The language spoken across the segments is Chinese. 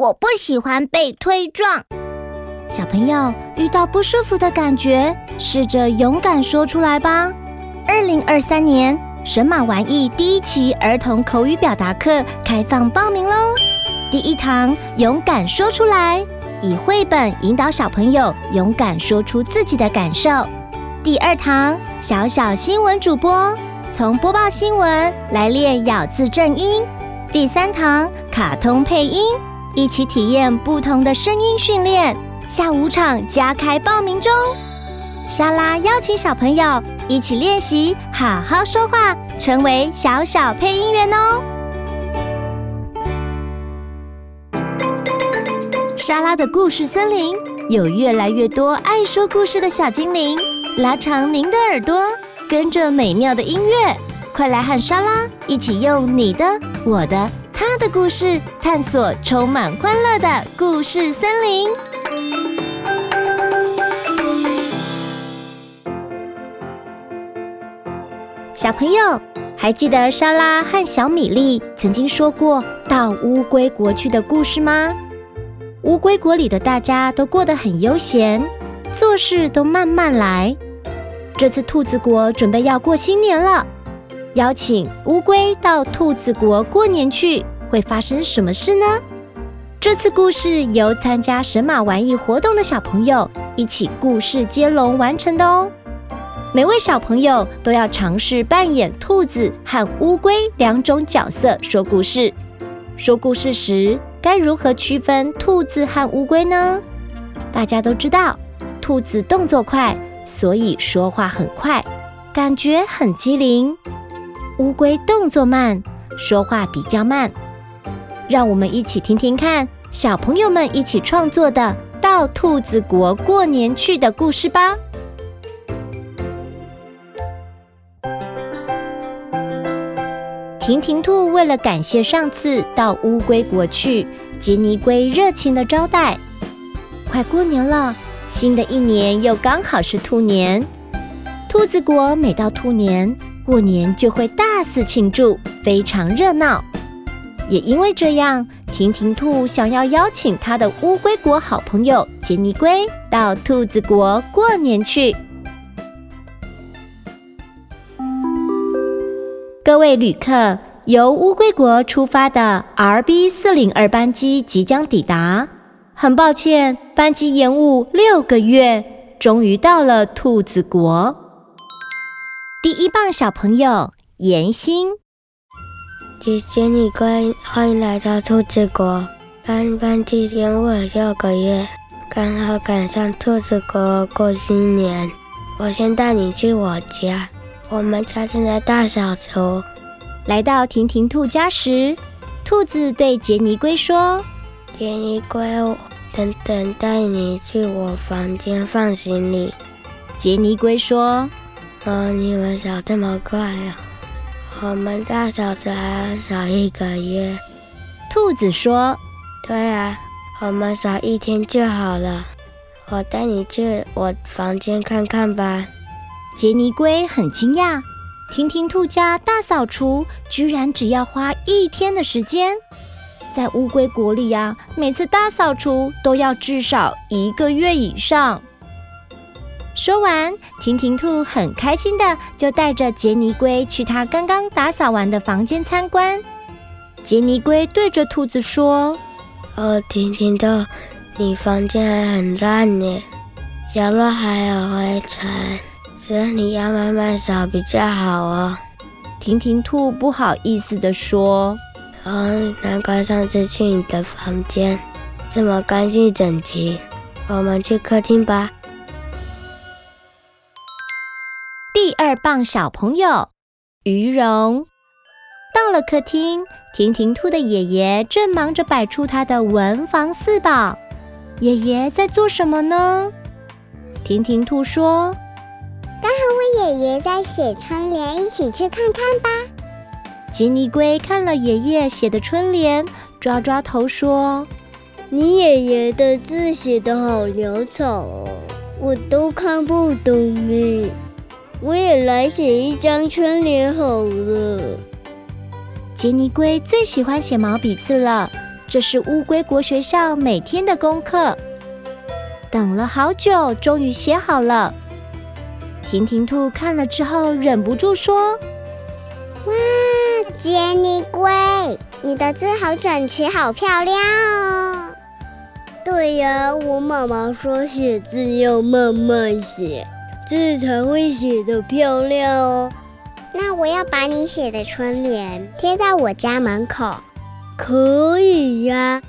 我不喜欢被推撞。小朋友遇到不舒服的感觉，试着勇敢说出来吧。二零二三年神马玩意第一期儿童口语表达课开放报名喽！第一堂勇敢说出来，以绘本引导小朋友勇敢说出自己的感受。第二堂小小新闻主播，从播报新闻来练咬字正音。第三堂卡通配音，一起体验不同的声音训练。下午场加开报名中，莎拉邀请小朋友一起练习好好说话，成为小小配音员哦。莎拉的故事森林有越来越多爱说故事的小精灵，拉长您的耳朵，跟着美妙的音乐，快来和莎拉一起用你的、我的、他的故事，探索充满欢乐的故事森林。小朋友，还记得莎拉和小米粒曾经说过到乌龟国去的故事吗？乌龟国里的大家都过得很悠闲，做事都慢慢来。这次兔子国准备要过新年了，邀请乌龟到兔子国过年去，会发生什么事呢？这次故事由参加神马玩意活动的小朋友一起故事接龙完成的哦。每位小朋友都要尝试扮演兔子和乌龟两种角色说故事。说故事时该如何区分兔子和乌龟呢？大家都知道，兔子动作快，所以说话很快，感觉很机灵；乌龟动作慢，说话比较慢。让我们一起听听看，小朋友们一起创作的《到兔子国过年去》的故事吧。婷婷兔为了感谢上次到乌龟国去，杰尼龟热情的招待。快过年了，新的一年又刚好是兔年。兔子国每到兔年，过年就会大肆庆祝，非常热闹。也因为这样，婷婷兔想要邀请她的乌龟国好朋友杰尼龟到兔子国过年去。各位旅客，由乌龟国出发的 RB 四零二班机即将抵达。很抱歉，班机延误六个月，终于到了兔子国。第一棒小朋友妍心，姐姐你乖，欢迎来到兔子国。班班机延误了六个月，刚好赶上兔子国过新年。我先带你去我家。我们家正在大扫除。来到婷婷兔家时，兔子对杰尼龟说：“杰尼龟，等等带你去我房间放行李。”杰尼龟说：“哦，你们扫这么快啊？我们大扫除还要扫一个月。”兔子说：“对啊，我们扫一天就好了。我带你去我房间看看吧。”杰尼龟很惊讶，婷婷兔家大扫除居然只要花一天的时间，在乌龟国里呀，每次大扫除都要至少一个月以上。说完，婷婷兔很开心的就带着杰尼龟去他刚刚打扫完的房间参观。杰尼龟对着兔子说：“哦，婷婷兔，你房间还很乱呢，角落还有灰尘。”所以你要慢慢扫比较好哦。婷婷兔不好意思的说：“哦，难怪上次去你的房间这么干净整齐。我们去客厅吧。”二棒小朋友于荣到了客厅，婷婷兔的爷爷正忙着摆出他的文房四宝。爷爷在做什么呢？婷婷兔说。刚好我爷爷在写春联，一起去看看吧。杰尼龟看了爷爷写的春联，抓抓头说：“你爷爷的字写得好潦草哦，我都看不懂哎。我也来写一张春联好了。”杰尼龟最喜欢写毛笔字了，这是乌龟国学校每天的功课。等了好久，终于写好了。婷婷兔看了之后，忍不住说：“哇，杰尼龟，你的字好整齐，好漂亮哦！”“对呀，我妈妈说写字要慢慢写，字才会写得漂亮哦。”“那我要把你写的春联贴在我家门口。”“可以呀。”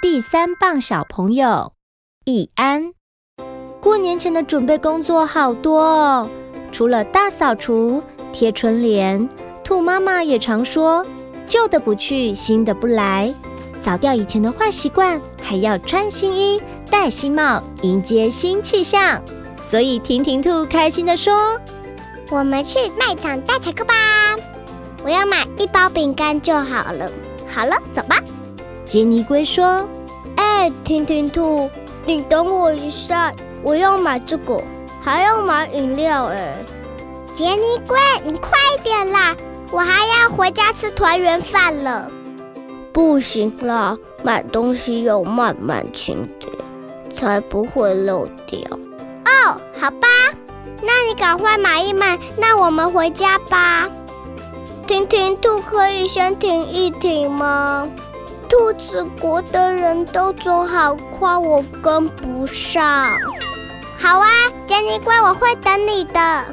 第三棒小朋友，易安。过年前的准备工作好多哦，除了大扫除、贴春联，兔妈妈也常说：“旧的不去，新的不来。”扫掉以前的坏习惯，还要穿新衣、戴新帽，迎接新气象。所以婷婷兔开心地说：“我们去卖场大采购吧！我要买一包饼干就好了。”好了，走吧。杰尼龟说：“哎，婷婷兔，你等我一下。”我要买这个，还要买饮料哎！杰尼龟，你快点啦，我还要回家吃团圆饭了。不行啦，买东西要慢慢清点，才不会漏掉。好吧，那你赶快买一买，那我们回家吧。婷婷兔可以先停一停吗？兔子国的人都走好快，我跟不上。好啊，杰尼龟，我会等你的。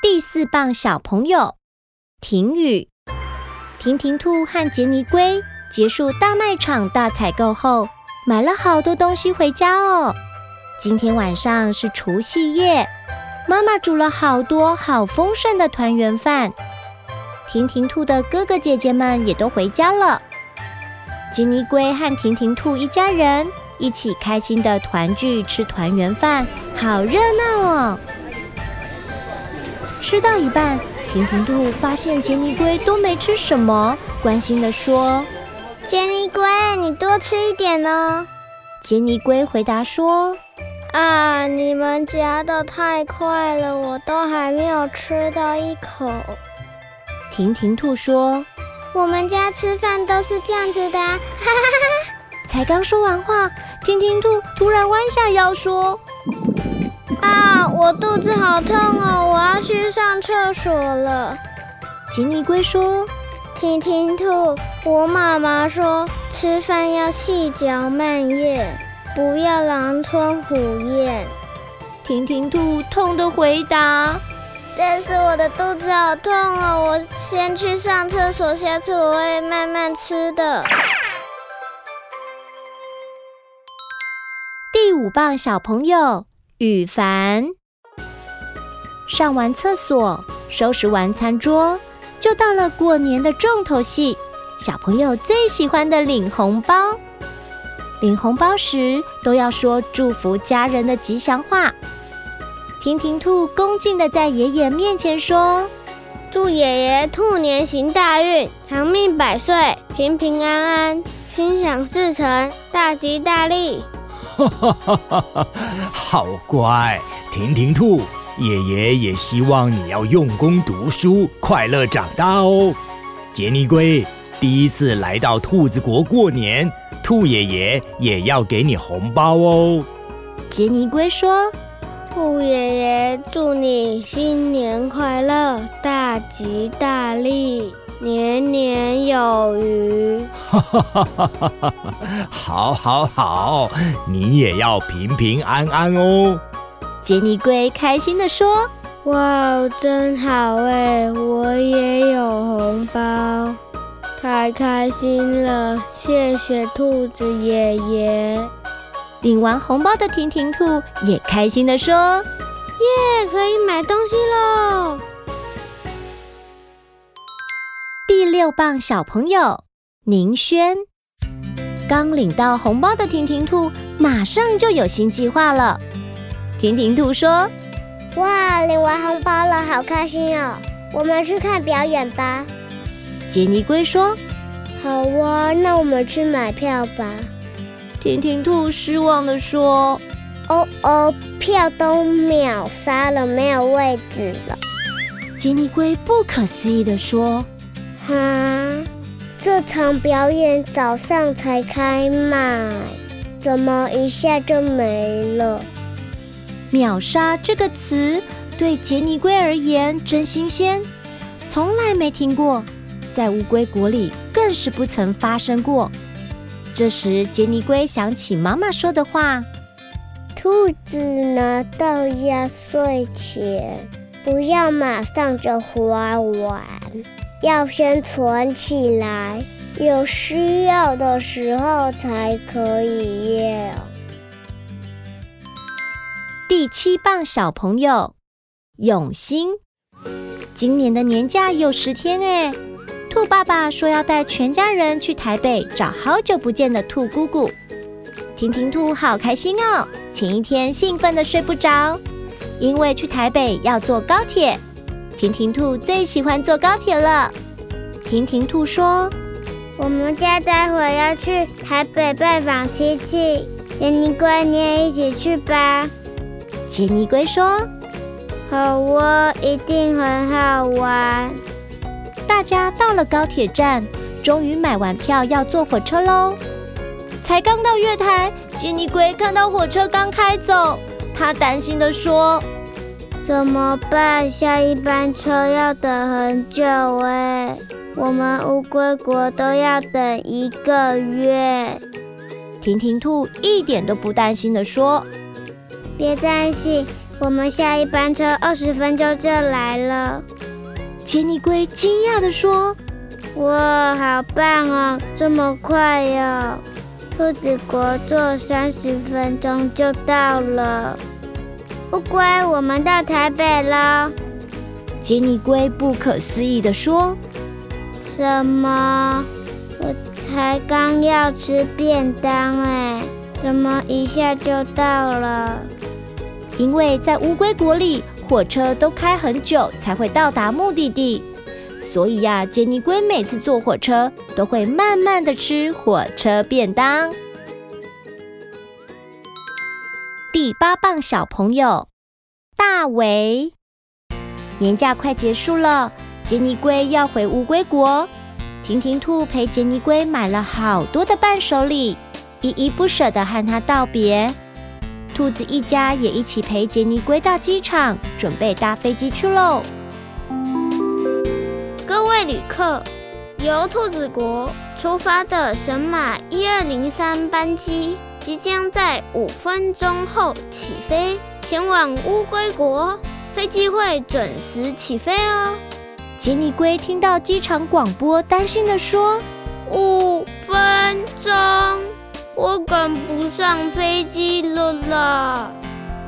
第四棒小朋友，婷雨、婷婷兔和杰尼龟结束大卖场大采购后，买了好多东西回家哦。今天晚上是除夕夜，妈妈煮了好多好丰盛的团圆饭。婷婷兔的哥哥姐姐们也都回家了。杰尼龟和婷婷兔一家人。一起开心的团聚吃团圆饭，好热闹哦！吃到一半，婷婷兔发现杰尼龟都没吃什么，关心的说：“杰尼龟，你多吃一点哦。”杰尼龟回答说：“啊，你们夹的太快了，我都还没有吃到一口。”婷婷兔说：“我们家吃饭都是这样子的啊！”哈哈哈哈。才刚说完话，婷婷兔突然弯下腰说：“啊，我肚子好痛哦，我要去上厕所了。”吉尼龟说：“婷婷兔，我妈妈说吃饭要细嚼慢咽，不要狼吞虎咽。”婷婷兔痛的回答：“但是我的肚子好痛哦，我先去上厕所，下次我会慢慢吃的。”第五棒小朋友羽凡，上完厕所，收拾完餐桌，就到了过年的重头戏——小朋友最喜欢的领红包。领红包时都要说祝福家人的吉祥话。婷婷兔恭敬地在爷爷面前说：“祝爷爷兔年行大运，长命百岁，平平安安，心想事成，大吉大利。”哈哈哈哈哈！好乖，婷婷兔，爷爷也希望你要用功读书，快乐长大哦。杰尼龟，第一次来到兔子国过年，兔爷爷也要给你红包哦。杰尼龟说：“兔爷爷，祝你新年快乐，大吉大利。”年年有余，哈哈哈哈哈哈！好，好，好，你也要平平安安哦。杰尼龟开心地说：“哇，真好哎，我也有红包，太开心了！谢谢兔子爷爷。”领完红包的婷婷兔也开心的说：“耶，可以买东西喽！”第六棒小朋友宁轩，刚领到红包的婷婷兔马上就有新计划了。婷婷兔说：“哇，领完红包了，好开心哦！我们去看表演吧。”杰尼龟说：“好哇，那我们去买票吧。”婷婷兔失望地说：“哦哦，票都秒杀了，没有位置了。”杰尼龟不可思议地说。哈，这场表演早上才开卖，怎么一下就没了？秒杀这个词对杰尼龟而言真新鲜，从来没听过，在乌龟国里更是不曾发生过。这时，杰尼龟想起妈妈说的话：“兔子拿到压岁钱，不要马上就花完，要先存起来，有需要的时候才可以用。”第七棒小朋友，永兴，今年的年假有十天哎。兔爸爸说要带全家人去台北找好久不见的兔姑姑，婷婷兔好开心哦！前一天兴奋的睡不着，因为去台北要坐高铁。婷婷兔最喜欢坐高铁了。婷婷兔说：“我们家待会要去台北拜访亲戚，杰尼龟你也一起去吧。”杰尼龟说：“好哦，一定很好玩。”大家到了高铁站，终于买完票要坐火车喽。才刚到月台，杰尼龟看到火车刚开走，他担心地说：“怎么办？下一班车要等很久哎，我们乌龟国都要等一个月。”婷婷兔一点都不担心地说：“别担心，我们下一班车二十分钟就来了。”杰尼龟惊讶地说：“哇，好棒哦，这么快哟！兔子国坐三十分钟就到了。乌龟，我们到台北了。”杰尼龟不可思议地说：“什么？我才刚要吃便当哎，怎么一下就到了？因为在乌龟国里。”火车都开很久才会到达目的地，所以呀，杰尼龟每次坐火车都会慢慢的吃火车便当。第八棒小朋友，大维，年假快结束了，杰尼龟要回乌龟国，婷婷兔陪杰尼龟买了好多的伴手礼，依依不舍的和他道别。兔子一家也一起陪杰尼龟到机场，准备搭飞机去喽。各位旅客，由兔子国出发的神马一二零三班机即将在五分钟后起飞，前往乌龟国。飞机会准时起飞哦。杰尼龟听到机场广播，担心地说：“五分钟。”我赶不上飞机了啦！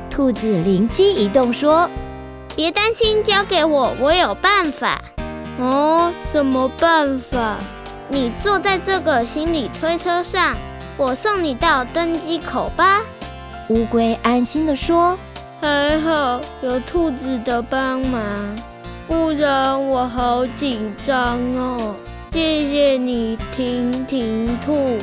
兔子灵机一动说：“别担心，交给我，我有办法。”哦，什么办法？你坐在这个行李推车上，我送你到登机口吧。乌龟安心地说：“还好有兔子的帮忙，不然我好紧张哦。”谢谢你，婷婷兔。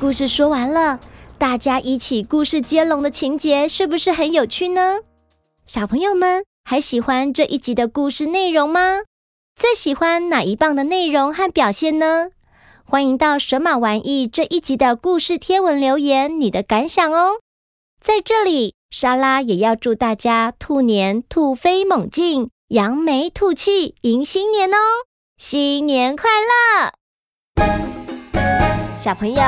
故事说完了，大家一起故事接龙的情节是不是很有趣呢？小朋友们还喜欢这一集的故事内容吗？最喜欢哪一棒的内容和表现呢？欢迎到神马玩意这一集的故事贴文留言你的感想哦。在这里，莎拉也要祝大家兔年兔飞猛进，扬眉吐气，迎新年哦！新年快乐！小朋友，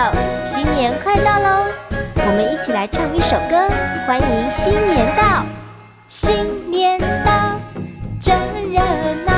新年快到喽！我们一起来唱一首歌，欢迎新年到！新年到，真热闹，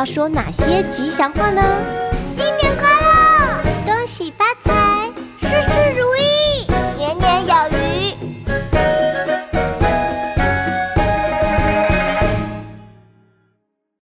要说哪些吉祥话呢？新年快！